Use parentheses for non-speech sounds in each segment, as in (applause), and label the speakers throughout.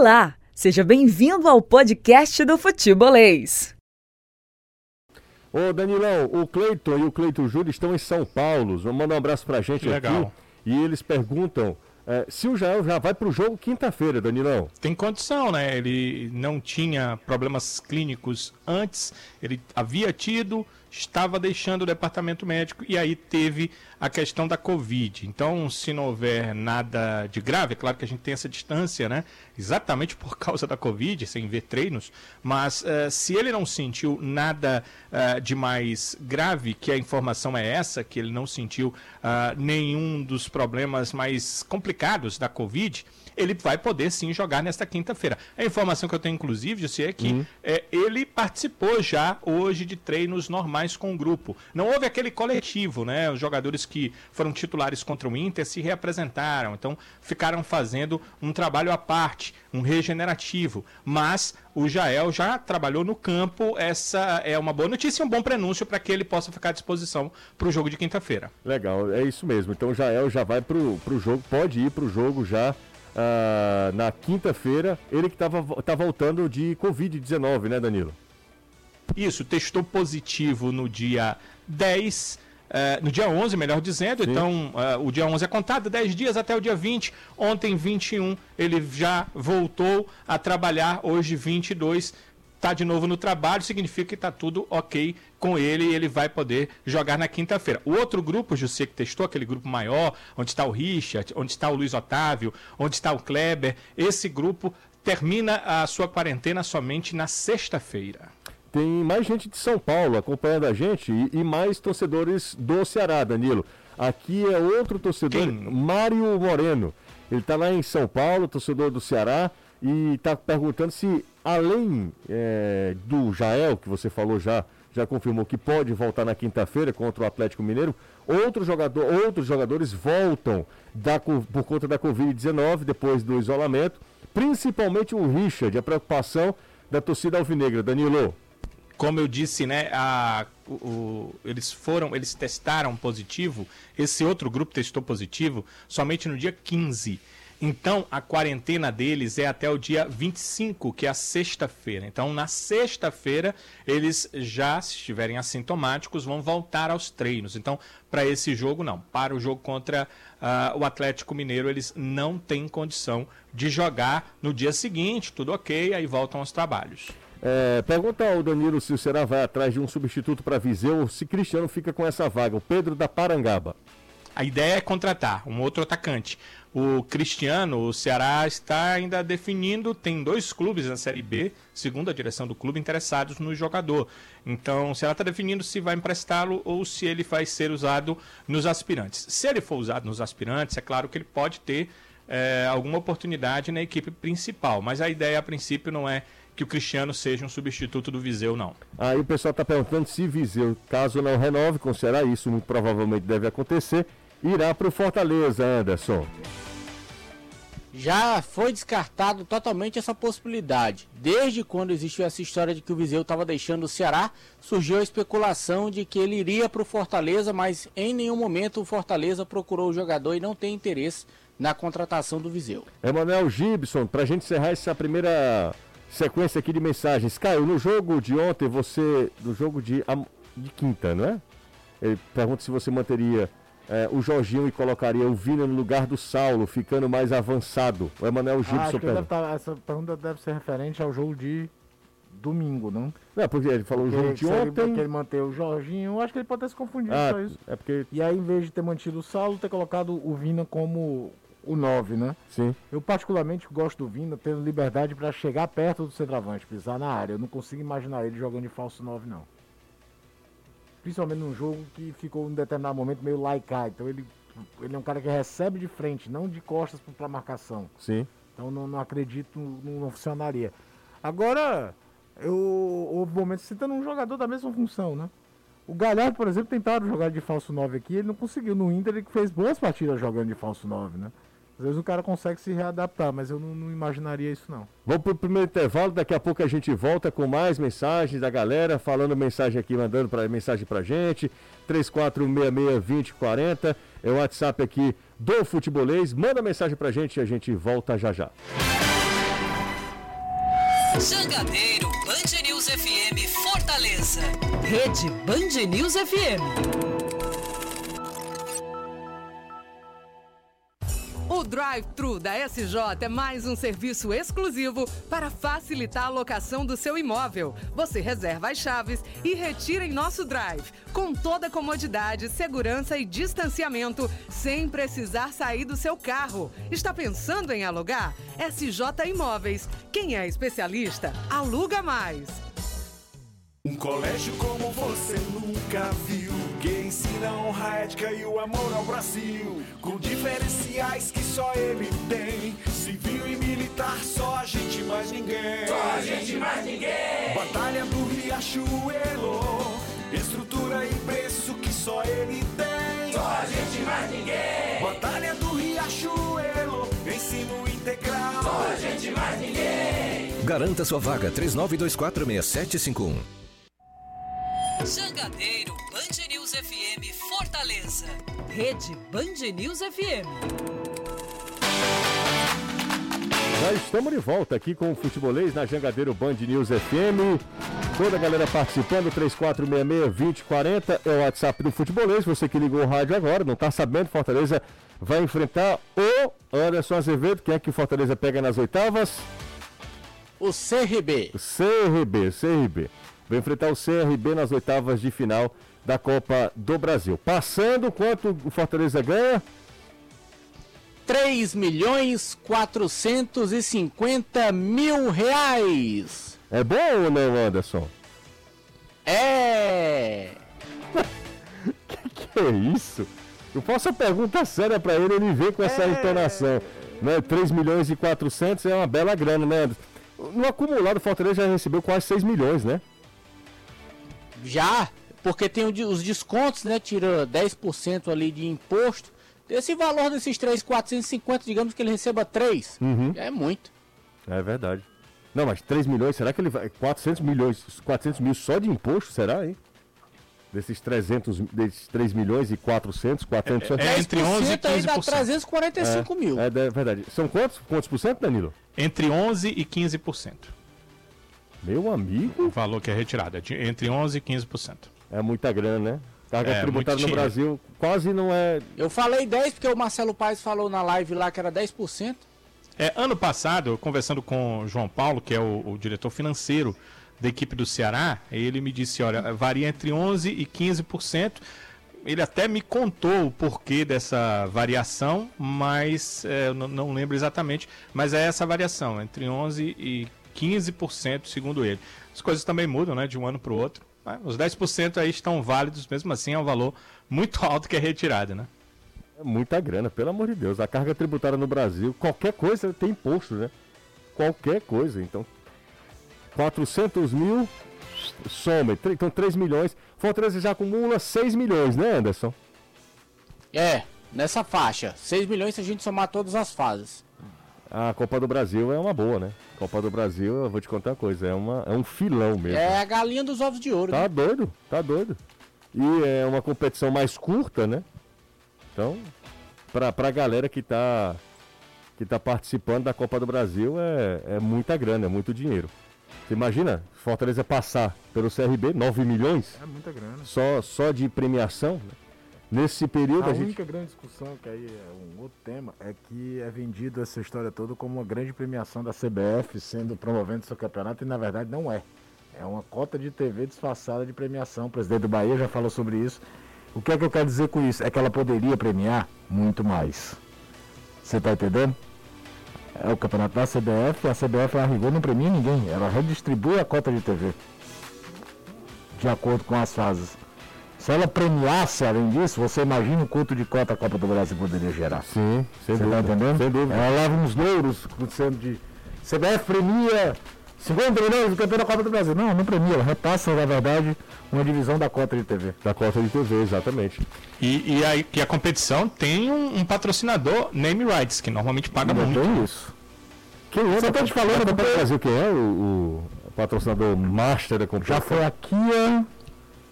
Speaker 1: Olá, seja bem-vindo ao podcast do Futebolês.
Speaker 2: Ô Danilão, o Cleiton e o Cleiton Júlio estão em São Paulo. Vamos mandar um abraço pra gente
Speaker 3: Legal.
Speaker 2: aqui. E eles perguntam é, se o Jael já vai pro jogo quinta-feira, Danilão.
Speaker 3: Tem condição, né? Ele não tinha problemas clínicos antes, ele havia tido, estava deixando o departamento médico e aí teve a questão da Covid. Então, se não houver nada de grave, é claro que a gente tem essa distância, né? Exatamente por causa da Covid, sem ver treinos, mas eh, se ele não sentiu nada eh, de mais grave, que a informação é essa, que ele não sentiu ah, nenhum dos problemas mais complicados da Covid, ele vai poder sim jogar nesta quinta-feira. A informação que eu tenho, inclusive, Jussi, é que é, ele participou já hoje de treinos normais com o grupo. Não houve aquele coletivo, né? Os jogadores que foram titulares contra o Inter se reapresentaram, então ficaram fazendo um trabalho à parte, um regenerativo. Mas o Jael já trabalhou no campo, essa é uma boa notícia e um bom prenúncio para que ele possa ficar à disposição para o jogo de quinta-feira.
Speaker 2: Legal, é isso mesmo. Então o Jael já vai pro, pro jogo, pode ir pro jogo já ah, na quinta-feira. Ele que tava, tá voltando de Covid-19, né, Danilo?
Speaker 3: Isso, testou positivo no dia 10, eh, no dia 11, melhor dizendo.
Speaker 2: Sim.
Speaker 3: Então, eh, o dia 11 é contado, 10 dias até o dia 20. Ontem, 21, ele já voltou a trabalhar. Hoje, 22, está de novo no trabalho. Significa que está tudo ok com ele e ele vai poder jogar na quinta-feira. O outro grupo, José, que testou, aquele grupo maior, onde está o Richard, onde está o Luiz Otávio, onde está o Kleber, esse grupo termina a sua quarentena somente na sexta-feira.
Speaker 2: Tem mais gente de São Paulo acompanhando a gente e, e mais torcedores do Ceará, Danilo. Aqui é outro torcedor,
Speaker 3: Quem?
Speaker 2: Mário Moreno. Ele está lá em São Paulo, torcedor do Ceará, e está perguntando se, além é, do Jael, que você falou já, já confirmou que pode voltar na quinta-feira contra o Atlético Mineiro, outro jogador, outros jogadores voltam da por conta da Covid-19 depois do isolamento, principalmente o Richard, a preocupação da torcida alvinegra. Danilo.
Speaker 3: como eu disse, né, a- o- eles foram, eles testaram positivo, esse outro grupo testou positivo somente no dia 15. Então, a quarentena deles é até o dia 25, que é a sexta-feira. Então, na sexta-feira, eles já, se estiverem assintomáticos, vão voltar aos treinos. Então, para esse jogo, não. Para o jogo contra ah, o Atlético Mineiro, eles não têm condição de jogar no dia seguinte, tudo ok, aí voltam aos trabalhos.
Speaker 2: É, pergunta ao Danilo se o Ceará vai atrás de um substituto para Viseu ou se Cristiano fica com essa vaga. O Pedro da Parangaba.
Speaker 3: A ideia é contratar um outro atacante. O Cristiano, o Ceará está ainda definindo, tem dois clubes na Série B, segundo a direção do clube, interessados no jogador. Então, o Ceará está definindo se vai emprestá-lo ou se ele vai ser usado nos aspirantes. Se ele for usado nos aspirantes, é claro que ele pode ter eh, alguma oportunidade na equipe principal, mas a ideia a princípio não é que o Cristiano seja um substituto do Viseu, não.
Speaker 2: Aí o pessoal está perguntando se Viseu, caso não renove com o Ceará, isso muito provavelmente deve acontecer, irá para o Fortaleza, Anderson.
Speaker 4: Já foi descartado totalmente essa possibilidade. Desde quando existiu essa história de que o Viseu estava deixando o Ceará, surgiu a especulação de que ele iria para o Fortaleza, mas em nenhum momento o Fortaleza procurou o jogador e não tem interesse na contratação do Viseu.
Speaker 2: Emanuel Gibson, para a gente encerrar essa primeira sequência aqui de mensagens. Caio, no jogo de ontem, você. No jogo de, de quinta, não é? Ele pergunta se você manteria eh, o Jorginho e colocaria o Vina no lugar do Saulo, ficando mais avançado. O Emanuel
Speaker 5: Ah,
Speaker 2: Gibson pergunta.
Speaker 5: tá- essa pergunta deve ser referente ao jogo de domingo, não?
Speaker 2: Não, é porque ele falou o jogo
Speaker 5: Porque
Speaker 2: de
Speaker 5: ele-
Speaker 2: ontem.
Speaker 5: que ele manter o Jorginho, acho que ele pode ter se confundido
Speaker 2: Ah,
Speaker 5: só isso.
Speaker 2: é porque.
Speaker 5: E aí, em vez de ter mantido o Saulo, ter colocado o Vina como o 9, né?
Speaker 2: Sim.
Speaker 5: Eu particularmente gosto do Vina tendo liberdade para chegar perto do centroavante, pisar na área. Eu não consigo imaginar ele jogando de falso 9, não. Principalmente num jogo que ficou em um determinado momento meio laicá. Então ele, ele é um cara que recebe de frente, não de costas para marcação.
Speaker 2: Sim.
Speaker 5: Então não, não acredito, não, não funcionaria. Agora, eu, houve momentos citando um jogador da mesma função, né? O Galhardo, por exemplo, tentaram jogar de falso 9 aqui, ele não conseguiu. No Inter ele fez boas partidas jogando de falso 9, né? Às vezes o cara consegue se readaptar, mas eu não, não imaginaria isso não.
Speaker 2: Vamos pro primeiro intervalo, daqui a pouco a gente volta com mais mensagens da galera, falando mensagem aqui, mandando pra, mensagem pra gente. 34662040 é o WhatsApp aqui do Futebolês. Manda mensagem pra gente e a gente volta já já.
Speaker 6: Jangadeiro Band News FM Fortaleza.
Speaker 1: Rede Band News FM.
Speaker 7: O drive-thru da SJ é mais um serviço exclusivo para facilitar a locação do seu imóvel. Você reserva as chaves e retira em nosso drive, com toda comodidade, segurança e distanciamento, sem precisar sair do seu carro. Está pensando em alugar? SJ Imóveis. Quem é especialista, aluga mais.
Speaker 8: Um colégio como você nunca viu Que ensina a honra, a ética e o amor ao Brasil Com diferenciais que só ele tem. Civil e militar, só a gente mais ninguém. Só a gente mais ninguém. Batalha do Riachuelo Estrutura e preço que só ele tem. Só a gente mais ninguém. Batalha do Riachuelo Ensino integral. Só a gente mais ninguém.
Speaker 9: Garanta sua vaga 39246751.
Speaker 6: Jangadeiro Fortaleza.
Speaker 1: Rede Band News FM.
Speaker 2: Já estamos de volta aqui com o Futebolês na Jangadeiro Band News FM. Toda a galera participando, 3466-2040 é o WhatsApp do Futebolês. Você que ligou o rádio agora, não está sabendo, Fortaleza vai enfrentar o Anderson Azevedo. Quem é que o Fortaleza pega nas oitavas?
Speaker 4: O CRB.
Speaker 2: O CRB, CRB. Vai enfrentar o CRB nas oitavas de final da Copa do Brasil. Passando, quanto o Fortaleza ganha?
Speaker 4: 3 milhões 450 mil reais.
Speaker 2: É bom ou não, Anderson?
Speaker 4: É. (laughs)
Speaker 2: Que é isso? Eu faço a pergunta séria pra ele, ele vem com essa entonação. Né? 3 milhões e 400 é uma bela grana, né? Anderson? No acumulado, o Fortaleza já recebeu quase 6 milhões, né?
Speaker 4: Já, porque tem o os descontos, né? Tira 10% ali de imposto. Esse valor desses 3,450, digamos que ele receba 3.
Speaker 2: Uhum.
Speaker 4: É muito.
Speaker 2: É verdade. Não, mas 3 milhões, será que ele vai. 400 milhões, 400 mil só de imposto, será, hein? Desses 300, desses 3 milhões e 400, 400...
Speaker 3: É entre 11 e
Speaker 4: 10% aí dá
Speaker 3: 15%.
Speaker 4: 345 mil.
Speaker 2: É, é verdade. São quantos? Quantos por cento, Danilo?
Speaker 3: Entre 11 e 15%.
Speaker 2: Meu
Speaker 3: O
Speaker 2: amigo,
Speaker 3: valor que é retirado. É de- entre 11 e 15%.
Speaker 2: É muita grana, né? Carga
Speaker 3: É,
Speaker 2: tributária no
Speaker 3: muito
Speaker 2: Brasil quase não é.
Speaker 4: Eu falei 10 porque o Marcelo Paes falou na live lá que era 10%.
Speaker 3: É, ano passado, eu conversando com o João Paulo, que é o, o diretor financeiro da equipe do Ceará, ele me disse, olha, varia entre 11% e 15%. Ele até me contou o porquê dessa variação, mas é, eu não, não lembro exatamente. Mas é essa variação, entre 11% e 15%, segundo ele. As coisas também mudam, né, de um ano para o outro. Mas os 10% aí estão válidos, mesmo assim é um valor muito alto que é retirado, né?
Speaker 2: é muita grana, pelo amor de Deus. A carga tributária no Brasil, qualquer coisa tem imposto, né? Qualquer coisa. Então, 400 mil, soma. tre- Então, 3 milhões. Fortaleza já acumula 6 milhões, né, Anderson?
Speaker 4: É, nessa faixa. 6 milhões se a gente somar todas as fases.
Speaker 2: A Copa do Brasil é uma boa, né? Copa do Brasil, eu vou te contar uma coisa, é, uma, é um filão mesmo.
Speaker 4: É a galinha dos ovos de ouro.
Speaker 2: Tá
Speaker 4: né?
Speaker 2: doido, tá doido. E é uma competição mais curta, né? Então, pra, pra galera que tá, que tá participando da Copa do Brasil, é, é muita grana, é muito dinheiro. Você imagina, Fortaleza passar pelo CRB, 9 milhões,
Speaker 5: É muita grana.
Speaker 2: só, só de premiação. né? Nesse período
Speaker 5: A
Speaker 2: a, gente...
Speaker 5: única grande discussão, que aí é um outro tema, é que é vendido essa história toda como uma grande premiação da CBF sendo promovendo seu campeonato e na verdade não é. É uma cota de TV disfarçada de premiação. O presidente do Bahia já falou sobre isso. O que é que eu quero dizer com isso? É que ela poderia premiar muito mais. Você tá entendendo? É o campeonato da CBF, a CBF a rigor não premia ninguém, ela redistribui a cota de TV. De acordo com as fases. Se ela premiasse, além disso, você imagina o quanto de cota a Copa do Brasil poderia gerar.
Speaker 2: Sim, sem
Speaker 5: Você
Speaker 2: dúvida.
Speaker 5: tá entendendo?
Speaker 2: Sem dúvida.
Speaker 5: Ela leva uns louros sendo de. CBF premia 50 milhões do campeão da Copa do Brasil. Não, não premia, ela repassa, na verdade, uma divisão da cota de TV.
Speaker 2: Da cota de TV, exatamente.
Speaker 3: E, e, aí, que a competição tem um, um patrocinador, Name Rights, que normalmente paga
Speaker 5: Ainda
Speaker 3: muito.
Speaker 5: tem isso.
Speaker 2: Quem é?
Speaker 5: Só tô te falando,
Speaker 2: da Copa do Brasil, quem é o, o patrocinador master da competição?
Speaker 5: Já foi a Kia.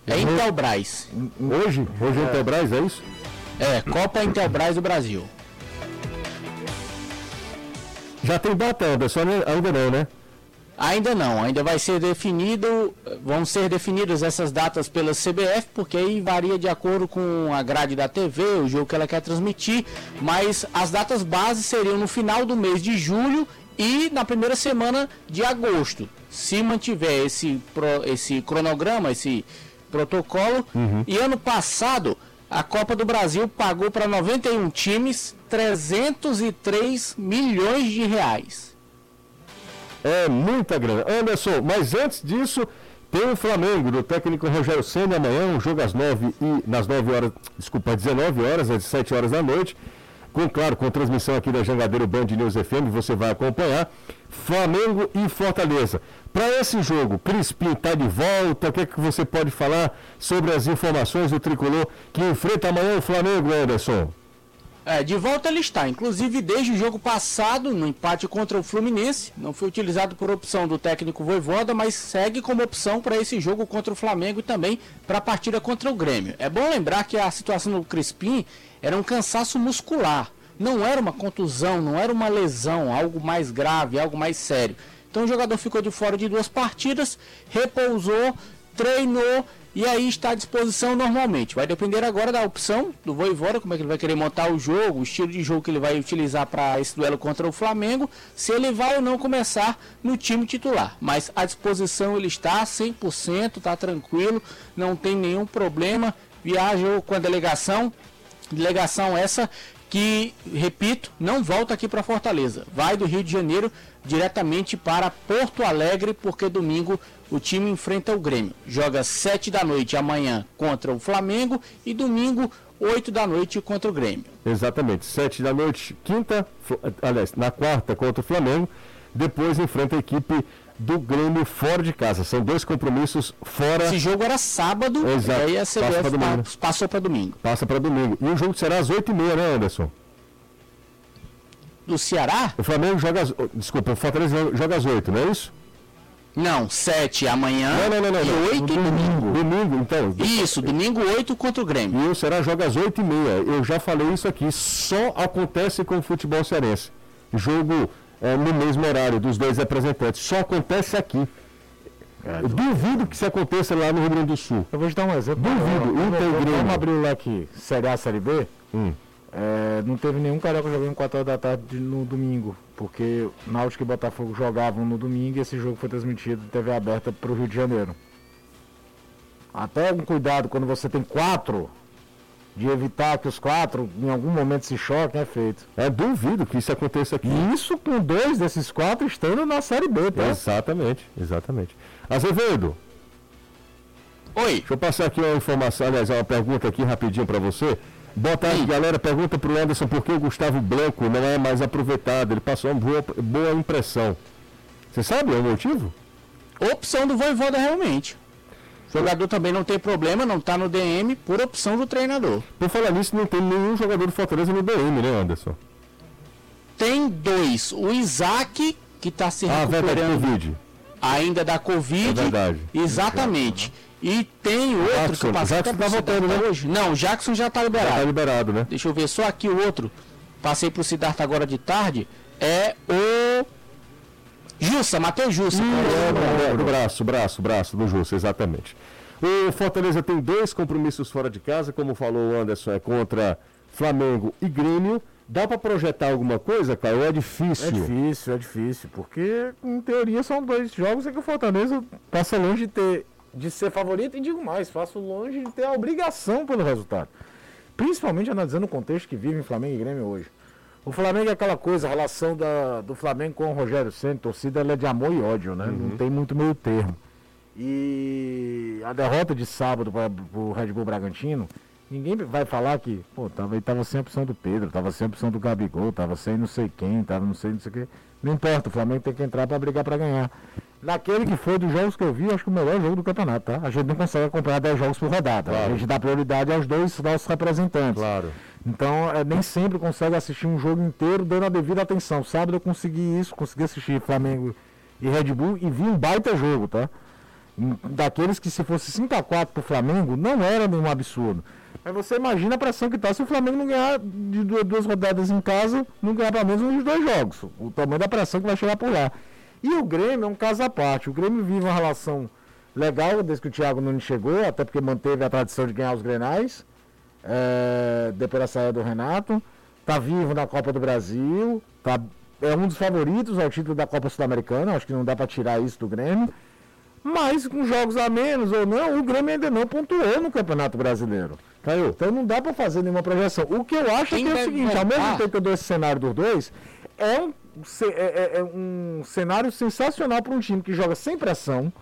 Speaker 4: É Intelbras.
Speaker 2: Hoje? Hoje é o Intelbras, é isso?
Speaker 4: É, Copa Intelbras do Brasil.
Speaker 2: Já tem data, Anderson? Ainda não, né?
Speaker 4: Ainda não, ainda vai ser definido, vão ser definidas essas datas pela CBF, porque aí varia de acordo com a grade da TV, o jogo que ela quer transmitir, mas as datas bases seriam no final do mês de julho e na primeira semana de agosto. Se mantiver esse, esse cronograma, esse protocolo, e ano passado a Copa do Brasil pagou para 91 times 303 milhões de reais.
Speaker 2: É muita grana. Anderson, mas antes disso, tem o Flamengo, do técnico Rogério Senna, amanhã, um jogo às 9 e nas 9 horas, desculpa, às 19 horas, às 7 horas da noite. Com, claro, com transmissão aqui da Jangadeiro Band News FM, você vai acompanhar. Flamengo e Fortaleza. Para esse jogo, Crispim está de volta. O que, é que você pode falar sobre as informações do tricolor que enfrenta amanhã o Flamengo, Anderson?
Speaker 4: É, de volta ele está, inclusive desde o jogo passado, no empate contra o Fluminense, não foi utilizado por opção do técnico Voivoda, mas segue como opção para esse jogo contra o Flamengo e também para a partida contra o Grêmio. É bom lembrar que a situação do Crispim era um cansaço muscular, não era uma contusão, não era uma lesão, algo mais grave, algo mais sério. Então o jogador ficou de fora de duas partidas, repousou, treinou e aí está à disposição normalmente. Vai depender agora da opção do Voivoda, como é que ele vai querer montar o jogo, o estilo de jogo que ele vai utilizar para esse duelo contra o Flamengo, se ele vai ou não começar no time titular. Mas à disposição ele está 100%, está tranquilo, não tem nenhum problema. Viaja com a delegação, delegação essa que, repito, não volta aqui para Fortaleza. Vai do Rio de Janeiro diretamente para Porto Alegre, porque domingo o time enfrenta o Grêmio. Joga 7 da noite amanhã contra o Flamengo e domingo 8 da noite contra o Grêmio.
Speaker 2: Exatamente, sete da noite, quinta, aliás, na quarta contra o Flamengo, depois enfrenta a equipe do Grêmio fora de casa. São dois compromissos fora,
Speaker 4: Esse jogo era sábado,
Speaker 2: Exato.
Speaker 4: e aí a
Speaker 2: Passa
Speaker 4: CBF
Speaker 2: domingo.
Speaker 4: pa- passou para domingo.
Speaker 2: passa para domingo. E o jogo será às oito e meia, né, Anderson?
Speaker 4: Do Ceará?
Speaker 2: O Flamengo joga às, desculpa, o Fortaleza joga às oito, não é isso?
Speaker 4: Não, 7 amanhã
Speaker 2: Não, não, não, não.
Speaker 4: e
Speaker 2: não.
Speaker 4: 8
Speaker 2: No
Speaker 4: domingo.
Speaker 2: Domingo, então.
Speaker 4: Isso, domingo 8 contra o Grêmio.
Speaker 2: E o Ceará joga às oito e meia. Eu já falei isso aqui. Só acontece com o futebol cearense. Jogo é, no mesmo horário dos dois representantes. Só acontece aqui. Eu duvido que isso aconteça lá no Rio Grande do Sul.
Speaker 5: Eu vou te dar um exemplo.
Speaker 2: Duvido, Inter e
Speaker 5: vamos-
Speaker 2: Grêmio.
Speaker 5: Vamos abrir o leque Série A, Série B.
Speaker 2: Hum.
Speaker 5: É, não teve nenhum carioca jogando 4 horas da tarde no domingo, porque Náutico e Botafogo jogavam no domingo e esse jogo foi transmitido em TV aberta para o Rio de Janeiro. Até um cuidado quando você tem quatro, de evitar que os quatro em algum momento se choquem, é feito.
Speaker 2: É duvido que isso aconteça aqui.
Speaker 5: E isso com dois desses quatro estando na Série B, tá?
Speaker 2: Exatamente, exatamente. Azevedo,
Speaker 4: Oi.
Speaker 2: deixa eu passar aqui uma informação, aliás, uma pergunta aqui rapidinho para você. Boa tarde, galera. Pergunta pro Anderson por que o Gustavo Blanco não é mais aproveitado. Ele passou uma boa, boa impressão. Você sabe o motivo?
Speaker 4: Opção do Voivoda realmente. O jogador também não tem problema, não está no DM por opção do treinador.
Speaker 2: Por falar nisso, não tem nenhum jogador do Fortaleza no DM, né, Anderson?
Speaker 4: Tem dois. O Isaac, que está se
Speaker 2: Ah,
Speaker 4: recuperando
Speaker 2: Covid.
Speaker 4: ainda da Covid.
Speaker 2: É verdade.
Speaker 4: Exatamente. E tem outro
Speaker 2: Jackson,
Speaker 4: que passei
Speaker 2: o Jackson tá voltando, né?
Speaker 4: hoje. Não, o Jackson já está
Speaker 2: Já
Speaker 4: liberado.
Speaker 2: tá liberado, né?
Speaker 4: Deixa eu ver só aqui o outro. Passei pro Siddhartha agora de tarde. É o Jussa, Matheus Jussa.
Speaker 2: É, o braço, braço, braço do Justo, exatamente. O Fortaleza tem dois compromissos fora de casa, como falou o Anderson, é contra Flamengo e Grêmio. Dá pra projetar alguma coisa, Caio? É difícil.
Speaker 5: É difícil, é difícil, porque em teoria são dois jogos em que o Fortaleza passa longe de ter de ser favorito e digo mais, passa longe de ter a obrigação pelo resultado. Principalmente analisando o contexto que vive em Flamengo e Grêmio hoje. O Flamengo é aquela coisa, a relação da, do Flamengo com o Rogério Senna, torcida ela é de amor e ódio, né? Não tem muito meio termo. E a derrota de sábado para o Red Bull Bragantino, ninguém vai falar que, pô, tava, tava sem a opção do Pedro, tava sem a opção do Gabigol, tava sem não sei quem, tava não sei não sei o que. Não importa, o Flamengo tem que entrar para brigar para ganhar. Naquele que foi dos jogos que eu vi, acho que o melhor jogo do campeonato, tá? A gente não consegue acompanhar 10 jogos por rodada.
Speaker 2: Claro.
Speaker 5: A gente dá prioridade aos dois nossos representantes.
Speaker 2: Claro.
Speaker 5: Então, é, nem sempre consegue assistir um jogo inteiro dando a devida atenção. Sábado eu consegui isso, consegui assistir Flamengo e Red Bull e vi um baita jogo, tá? Um- Daqueles que se fosse 5x4 pro Flamengo, não era nenhum absurdo. Mas você imagina a pressão que tá se o Flamengo não ganhar de du- duas rodadas em casa, não ganhar pelo menos uns dois jogos. O tamanho da pressão que vai chegar por lá. E o Grêmio é um caso à parte. O Grêmio vive uma relação legal desde que o Thiago Nunes chegou, até porque manteve a tradição de ganhar os Grenais, é, depois da saída do Renato. Tá vivo na Copa do Brasil, tá, é um dos favoritos ao título da Copa Sul-Americana, acho que não dá para tirar isso do Grêmio. Mas com jogos a menos ou não, o Grêmio ainda não pontuou no Campeonato Brasileiro. Caiu. Então não dá para fazer nenhuma projeção. O que eu acho
Speaker 4: Quem
Speaker 5: é, que é o seguinte, ao mesmo
Speaker 4: voltar?
Speaker 5: tempo que eu dou esse cenário dos dois, é um, é- é- é um cenário sensacional para um time que joga sem pressão,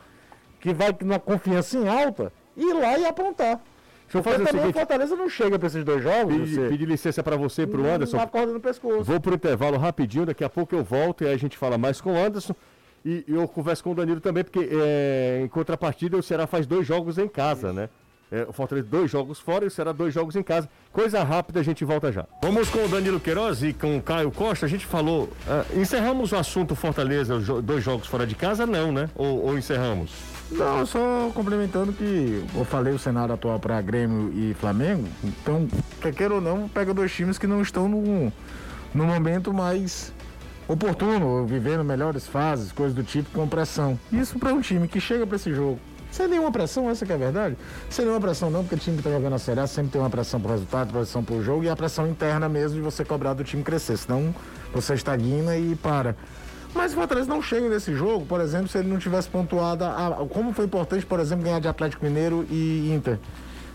Speaker 5: que vai numa confiança em alta, ir lá e aprontar.
Speaker 2: Deixa eu fazer o
Speaker 5: também
Speaker 2: seguinte,
Speaker 5: o Fortaleza não chega para esses dois jogos,
Speaker 2: pedir,
Speaker 5: você
Speaker 2: pedir licença para você e para o Anderson.
Speaker 5: Uma corda no pescoço.
Speaker 2: Vou pro intervalo rapidinho, daqui a pouco eu volto e aí a gente fala mais com o Anderson. E eu converso com o Danilo também, porque é, em contrapartida o Ceará faz dois jogos em casa, né? É, o Fortaleza dois jogos fora e o Ceará dois jogos em casa. Coisa rápida, a gente volta já. Vamos com o Danilo Queiroz e com o Caio Costa. A gente falou. ah, encerramos o assunto Fortaleza, dois jogos fora de casa, não, né? Ou, ou encerramos?
Speaker 5: Não, só complementando que eu falei o cenário atual para Grêmio e Flamengo. Então, quer queira ou não, pega dois times que não estão no, no momento mais oportuno, vivendo melhores fases, coisas do tipo, com pressão. Isso para um time que chega para esse jogo. Sem nenhuma pressão, essa que é a verdade. Sem nenhuma pressão não, porque o time que tá jogando a Série A sempre tem uma pressão pro resultado, pressão pro jogo e a pressão interna mesmo de você cobrar do time crescer. Senão você estagna e para. Mas o Fortaleza não chega nesse jogo, por exemplo, se ele não tivesse pontuado. A, como foi importante, por exemplo, ganhar de Atlético Mineiro e Inter.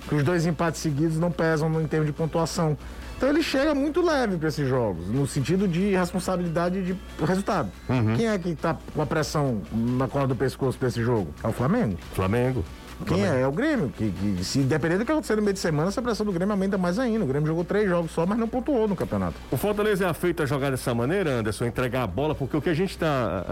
Speaker 5: Que os dois empates seguidos não pesam em termos de pontuação. Então ele chega muito leve para esses jogos, no sentido de responsabilidade de resultado. Quem é que tá com a pressão na corda do pescoço para esse jogo? É o Flamengo.
Speaker 2: Flamengo.
Speaker 5: Quem é? É o Grêmio. Que, que se dependendo do que acontecer no meio de semana, essa pressão do Grêmio aumenta mais ainda. O Grêmio jogou três jogos só, mas não pontuou no campeonato.
Speaker 2: O Fortaleza é feito a jogar dessa maneira, Anderson, entregar a bola, porque o que a gente está.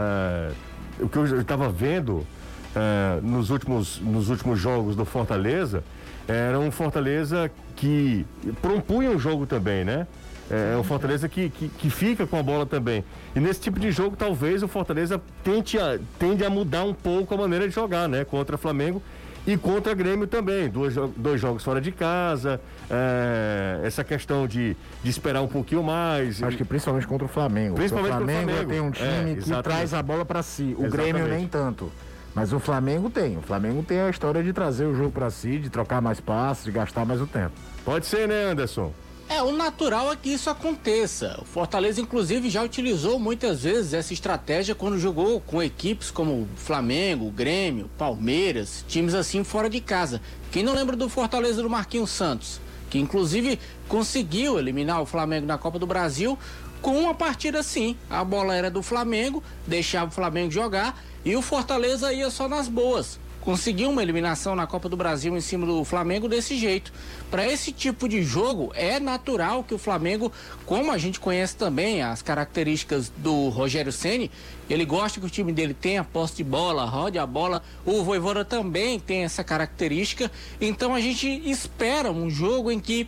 Speaker 2: o que eu estava vendo eh, nos, últimos, nos últimos jogos do Fortaleza era um Fortaleza que propunha o jogo também, né? É um Fortaleza que, que, que fica com a bola também. E nesse tipo de jogo, talvez o Fortaleza tente a, tende a mudar um pouco a maneira de jogar, né? Contra o Flamengo e contra o Grêmio também. Dois, dois jogos fora de casa, é, essa questão de, de esperar um pouquinho mais.
Speaker 5: Acho que principalmente contra o Flamengo.
Speaker 2: Principalmente
Speaker 5: o
Speaker 2: contra o
Speaker 5: Flamengo,
Speaker 2: Flamengo.
Speaker 5: tem um
Speaker 2: É,
Speaker 5: time que
Speaker 2: exatamente.
Speaker 5: traz a bola para si. O
Speaker 2: Exatamente.
Speaker 5: Grêmio nem tanto. Mas o Flamengo tem. O Flamengo tem a história de trazer o jogo para si, de trocar mais passes, de gastar mais o tempo.
Speaker 2: Pode ser, né, Anderson?
Speaker 4: É, o natural é que isso aconteça. O Fortaleza, inclusive, já utilizou muitas vezes essa estratégia quando jogou com equipes como Flamengo, Grêmio, Palmeiras, times assim fora de casa. Quem não lembra do Fortaleza do Marquinhos Santos? Que inclusive conseguiu eliminar o Flamengo na Copa do Brasil com uma partida assim. A bola era do Flamengo, deixava o Flamengo jogar e o Fortaleza ia só nas boas conseguiu uma eliminação na Copa do Brasil em cima do Flamengo desse jeito. Para esse tipo de jogo, é natural que o Flamengo, como a gente conhece também as características do Rogério Ceni, ele gosta que o time dele tenha posse de bola, rode a bola. O Voivoda também tem essa característica. Então a gente espera um jogo em que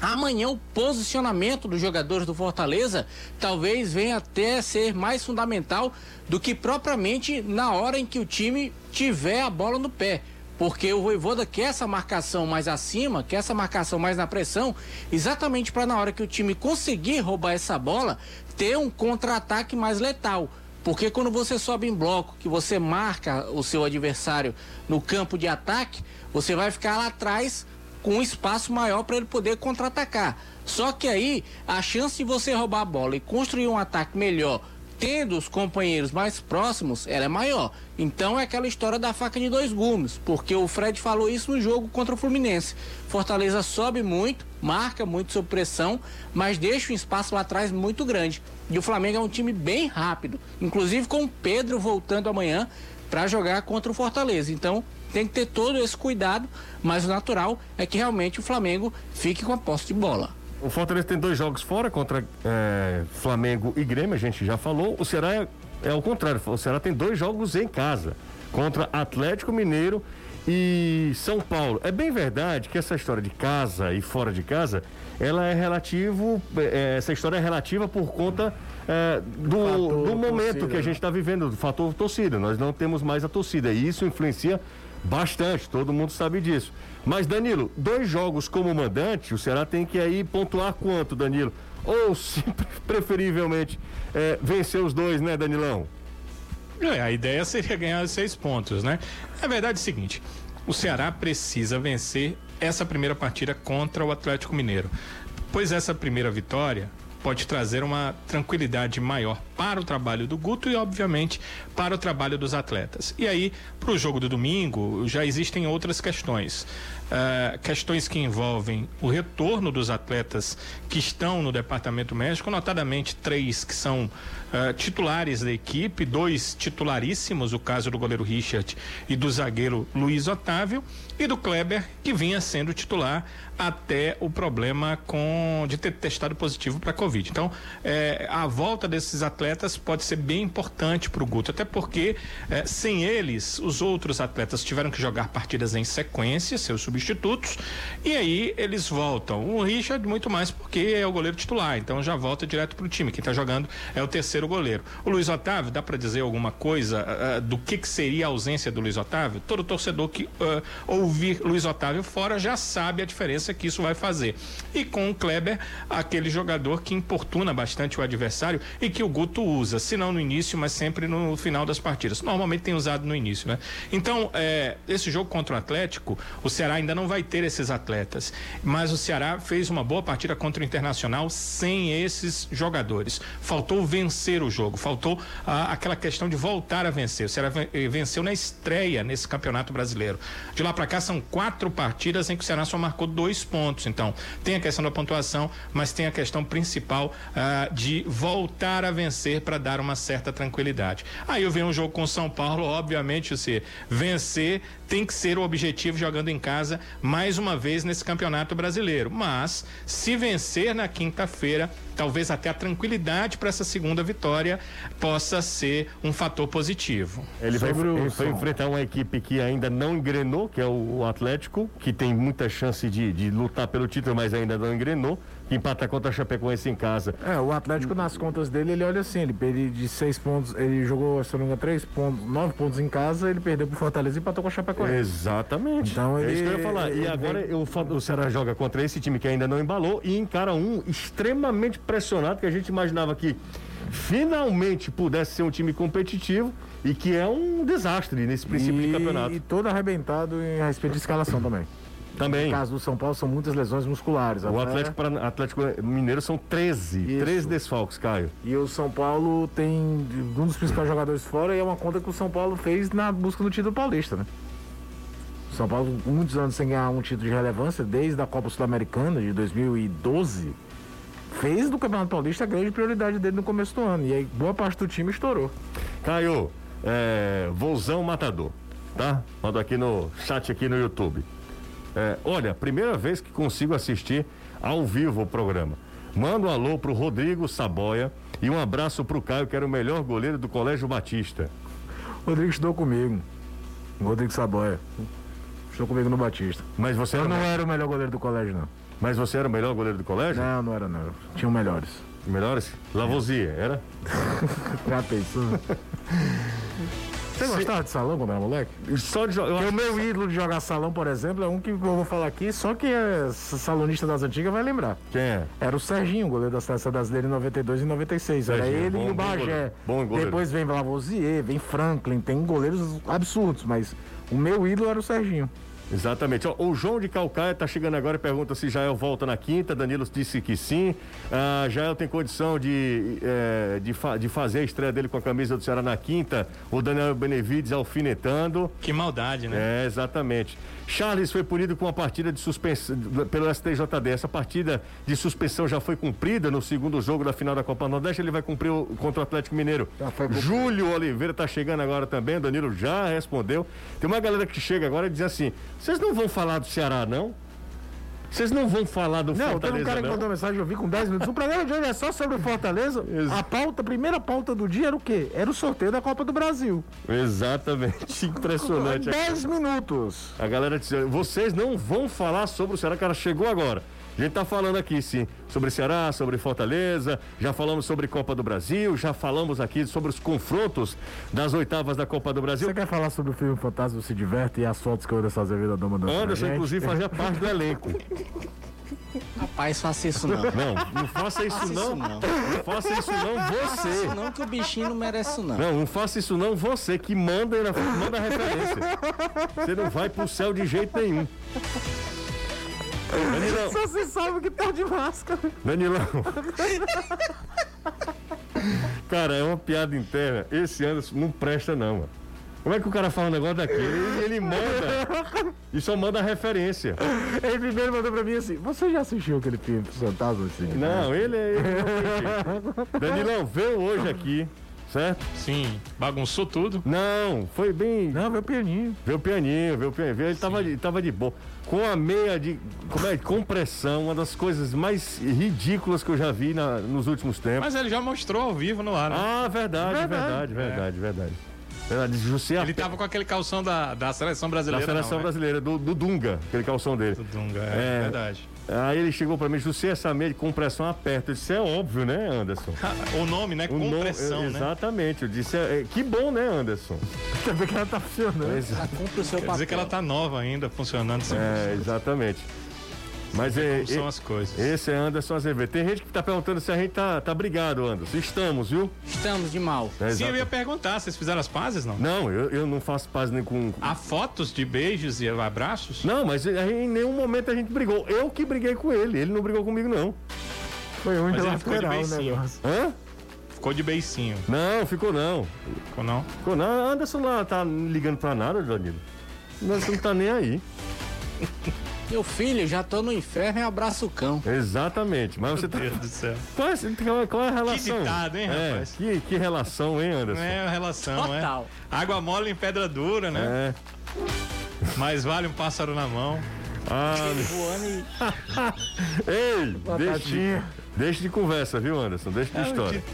Speaker 4: Amanhã o posicionamento dos jogadores do Fortaleza talvez venha até ser mais fundamental do que propriamente na hora em que o time tiver a bola no pé. Porque o Voivoda quer essa marcação mais acima, quer essa marcação mais na pressão, exatamente para na hora que o time conseguir roubar essa bola, ter um contra-ataque mais letal. Porque quando você sobe em bloco, que você marca o seu adversário no campo de ataque, você vai ficar lá atrás um espaço maior para ele poder contra-atacar. Só que aí a chance de você roubar a bola e construir um ataque melhor, tendo os companheiros mais próximos, ela é maior. Então é aquela história da faca de dois gumes, porque o Fred falou isso no jogo contra o Fluminense. Fortaleza sobe muito, marca muito sob pressão, mas deixa um espaço lá atrás muito grande. E o Flamengo é um time bem rápido, inclusive com o Pedro voltando amanhã para jogar contra o Fortaleza. Então tem que ter todo esse cuidado, mas o natural é que realmente o Flamengo fique com a posse de bola.
Speaker 2: O Fortaleza tem dois jogos fora contra é, Flamengo e Grêmio, a gente já falou. O Ceará é, é o contrário, o Ceará tem dois jogos em casa contra Atlético Mineiro e São Paulo. É bem verdade que essa história de casa e fora de casa, ela é relativo, é, essa história é relativa por conta é, do,
Speaker 5: Fator
Speaker 2: do momento
Speaker 5: torcida,
Speaker 2: que a
Speaker 5: né?
Speaker 2: gente está vivendo, do fator torcida. Nós não temos mais a torcida e isso influencia bastante, todo mundo sabe disso. Mas Danilo, dois jogos como mandante, o Ceará tem que aí pontuar quanto, Danilo? Ou (laughs) se preferivelmente é, vencer os dois, né, Danilão?
Speaker 3: É, a ideia seria ganhar os seis pontos, né? A verdade é o seguinte: o Ceará precisa vencer essa primeira partida contra o Atlético Mineiro. Pois essa primeira vitória pode trazer uma tranquilidade maior para o trabalho do Guto e, obviamente, para o trabalho dos atletas. E aí, para o jogo do domingo, já existem outras questões. Uh, questões que envolvem o retorno dos atletas que estão no departamento médico, notadamente três que são uh, titulares da equipe, dois titularíssimos, o caso do goleiro Richard e do zagueiro Luiz Otávio, e do Kleber, que vinha sendo titular até o problema com de ter testado positivo para Covid. Então, eh, a volta desses atletas pode ser bem importante para o Guto, até porque eh, sem eles, os outros atletas tiveram que jogar partidas em sequência, seus substitutos, e aí eles voltam. O Richard, muito mais porque é o goleiro titular, então já volta direto para o time. Quem está jogando é o terceiro goleiro. O Luiz Otávio, dá para dizer alguma coisa uh, do que, que seria a ausência do Luiz Otávio? Todo torcedor que uh, ouvir Luiz Otávio fora já sabe a diferença que isso vai fazer. E com o Kleber, aquele jogador que importuna bastante o adversário e que o Guto usa, se não no início, mas sempre no final das partidas. Normalmente tem usado no início, né? Então, é, esse jogo contra o Atlético, o Ceará ainda não vai ter esses atletas, mas o Ceará fez uma boa partida contra o Internacional sem esses jogadores. Faltou vencer o jogo, faltou ah, aquela questão de voltar a vencer. O Ceará venceu na estreia nesse Campeonato Brasileiro. De lá para cá são quatro partidas em que o Ceará só marcou dois pontos. Então, tem a questão da pontuação, mas tem a questão principal ah, de voltar a vencer para dar uma certa tranquilidade. Aí eu venho um jogo com São Paulo, obviamente, você vencer tem que ser o objetivo jogando em casa mais uma vez nesse Campeonato Brasileiro. Mas se vencer na quinta-feira, talvez até a tranquilidade para essa segunda vitória possa ser um fator positivo.
Speaker 2: Ele vai, ele vai, enfrentar uma equipe que ainda não engrenou, que é o Atlético, que tem muita chance de, de lutar pelo título, mas ainda não engrenou que empata contra a Chapecoense em casa.
Speaker 5: É, o Atlético nas contas dele, ele olha assim, ele perdeu de seis pontos, ele jogou, se não me engano, três pontos, nove pontos em casa, ele perdeu pro Fortaleza e empatou com a Chapecoense.
Speaker 2: Exatamente. Então ele, é isso que eu ia falar. e agora vem... o, o Ceará joga contra esse time que ainda não embalou e encara um extremamente pressionado, que a gente imaginava que finalmente pudesse ser um time competitivo e que é um desastre nesse princípio
Speaker 5: e,
Speaker 2: de campeonato.
Speaker 5: E todo arrebentado em respeito de escalação também.
Speaker 2: Também.
Speaker 5: No caso do São Paulo, são muitas lesões musculares.
Speaker 2: O Atlético, Atlético Mineiro são 13. Isso. 13 desfalques, Caio.
Speaker 5: E o São Paulo tem um dos principais jogadores fora e é uma conta que o São Paulo fez na busca do título paulista, né? O São Paulo, muitos anos sem ganhar um título de relevância, desde a Copa Sul-Americana de 2012, fez do Campeonato Paulista a grande prioridade dele no começo do ano. E aí boa parte do time estourou.
Speaker 2: Caio, é, Vozão Matador, tá? Manda aqui no chat aqui no YouTube. É, olha, primeira vez que consigo assistir ao vivo o programa. Manda um alô pro Rodrigo Saboia e um abraço pro Caio, que era o melhor goleiro do Colégio Batista.
Speaker 5: Rodrigo estudou comigo. Rodrigo Saboia. Estou comigo no Batista.
Speaker 2: Mas você
Speaker 5: Eu não era o melhor goleiro do colégio, não.
Speaker 2: Mas você era o melhor goleiro do colégio?
Speaker 5: Não, não era, não. Tinham melhores.
Speaker 2: Melhores? Lavosia, era? (laughs)
Speaker 5: Já pensou? Você gostava de salão quando era moleque?
Speaker 2: Só de jogar.
Speaker 5: O meu ídolo de jogar salão, por exemplo, é um que eu vou falar aqui, só que é salonista das antigas vai lembrar.
Speaker 2: Quem é?
Speaker 5: Era o Serginho, goleiro da Seleção Brasileira em 92 e 96. Serginho, era ele bom, e o Bagé.
Speaker 2: Bom goleiro.
Speaker 5: Depois vem Lavoisier, vem Franklin, tem goleiros absurdos, mas o meu ídolo era o Serginho.
Speaker 2: Exatamente. Ó, o João de Calcaia está chegando agora e pergunta se Jael volta na quinta. Danilo disse que sim. Ah, Jael tem condição de, é, de, fa de, fazer a estreia dele com a camisa do Ceará na quinta. O Daniel Benevides alfinetando.
Speaker 3: Que maldade, né?
Speaker 2: É, exatamente. Charles foi punido com uma partida de suspensão pelo STJD. Essa partida de suspensão já foi cumprida no segundo jogo da final da Copa Nordeste. Ele vai cumprir o, contra o Atlético Mineiro. Júlio Oliveira está chegando agora também. O Danilo já respondeu. Tem uma galera que chega agora e diz assim: vocês não vão falar do Ceará, não? Vocês não vão falar do
Speaker 5: não,
Speaker 2: Fortaleza,
Speaker 5: tem um cara que mandou mensagem, eu vi com 10 minutos. O programa de hoje é só sobre o Fortaleza. A pauta, a primeira pauta do dia era o quê? Era o sorteio da Copa do Brasil.
Speaker 2: Exatamente. (laughs) Impressionante.
Speaker 5: 10 minutos.
Speaker 2: A galera disse, vocês não vão falar sobre o Ceará, cara chegou agora. A gente tá falando aqui, sim, sobre Ceará, sobre Fortaleza, já falamos sobre Copa do Brasil, já falamos aqui sobre os confrontos das oitavas da Copa do Brasil.
Speaker 5: Você quer falar sobre o filme Fantasma Se Diverte e as fotos que o Anderson Azevedo doma da
Speaker 2: Anderson, inclusive, fazia parte do elenco.
Speaker 4: Rapaz, faça isso não.
Speaker 2: Não, não faça isso
Speaker 4: Faça
Speaker 2: não.
Speaker 4: isso não.
Speaker 2: Não faça isso não
Speaker 4: Faça
Speaker 2: você.
Speaker 4: isso não que o bichinho não merece isso não.
Speaker 2: Não, não faça isso não você que manda, manda a referência. Você não vai pro céu de jeito nenhum. Danilão,
Speaker 5: Só você sabe que tá de máscara.
Speaker 2: Danilão. Cara, é uma piada interna. Esse Anderson não presta não, mano. Como é que o cara fala um negócio daquele? Ele, ele manda. E só manda a referência.
Speaker 5: Ele primeiro mandou pra mim assim: Você já assistiu aquele filme Fantasma? Assim,
Speaker 2: Não, ele é. Ele Danilão, veio hoje aqui, certo?
Speaker 3: Sim, bagunçou tudo.
Speaker 2: Não, foi bem.
Speaker 5: Não, veio o pianinho.
Speaker 2: Veio o pianinho, veio o pianinho. Ele tava, de- tava de boa. Com a meia de. Como é? Compressão, uma das coisas mais ridículas que eu já vi na- nos últimos tempos.
Speaker 3: Mas ele já mostrou ao vivo no ar, né?
Speaker 2: Ah, verdade, verdade, verdade, verdade. Verdade, José
Speaker 3: Ele tava com aquele calção da, da seleção
Speaker 2: da
Speaker 3: brasileira.
Speaker 2: seleção
Speaker 3: não, né?
Speaker 2: brasileira, do, do Dunga, aquele calção dele.
Speaker 3: Do Dunga, é,
Speaker 2: É.
Speaker 3: verdade.
Speaker 2: Aí ele chegou pra mim, José, essa meia de compressão aperta. Eu disse, é óbvio, né, Anderson? (laughs)
Speaker 3: O nome, né?
Speaker 2: O nome-
Speaker 3: Compressão, né?
Speaker 2: Exatamente. Eu disse, é, é, que bom, né, Anderson? (laughs)
Speaker 5: Também que ela tá funcionando.
Speaker 2: Exa-
Speaker 4: Ela cumpre o seu
Speaker 3: Quer dizer que ela tá nova ainda, funcionando sem
Speaker 2: É, exatamente. Mas é,
Speaker 3: como são
Speaker 2: é-
Speaker 3: as coisas.
Speaker 2: esse é Anderson Azevedo. Tem gente que tá perguntando se a gente tá, tá brigado, Anderson. Estamos, viu?
Speaker 4: Estamos de mal.
Speaker 2: É,
Speaker 3: Sim, eu ia perguntar, vocês fizeram as pazes, não?
Speaker 2: Não, eu, eu não faço paz nem com.
Speaker 3: Há fotos de beijos e abraços?
Speaker 2: Não, mas em nenhum momento a gente brigou. Eu que briguei com ele. Ele não brigou comigo, não.
Speaker 5: Foi unilateral
Speaker 3: ficou de
Speaker 5: o negócio.
Speaker 2: Hã?
Speaker 3: Ficou de beicinho.
Speaker 2: Não, ficou não.
Speaker 3: Ficou não?
Speaker 2: Ficou não. Anderson não tá ligando pra nada, Danilo. Anderson não tá nem aí. (laughs)
Speaker 4: Meu filho, já tô no inferno e abraço o cão.
Speaker 2: Exatamente. Mas você tá.
Speaker 3: Meu Deus do céu.
Speaker 2: Qual é, qual é- qual é a relação?
Speaker 3: ditado, hein,
Speaker 2: É,
Speaker 3: rapaz?
Speaker 2: que, que relação, hein, Anderson?
Speaker 3: É a relação,
Speaker 4: Total.
Speaker 3: é? Água mole em pedra dura, né?
Speaker 2: É.
Speaker 3: Mais vale um pássaro na mão.
Speaker 2: Ah,
Speaker 4: Voando e (laughs)
Speaker 2: ei, deixa de, deixa de conversa, viu, Anderson? Deixa de história.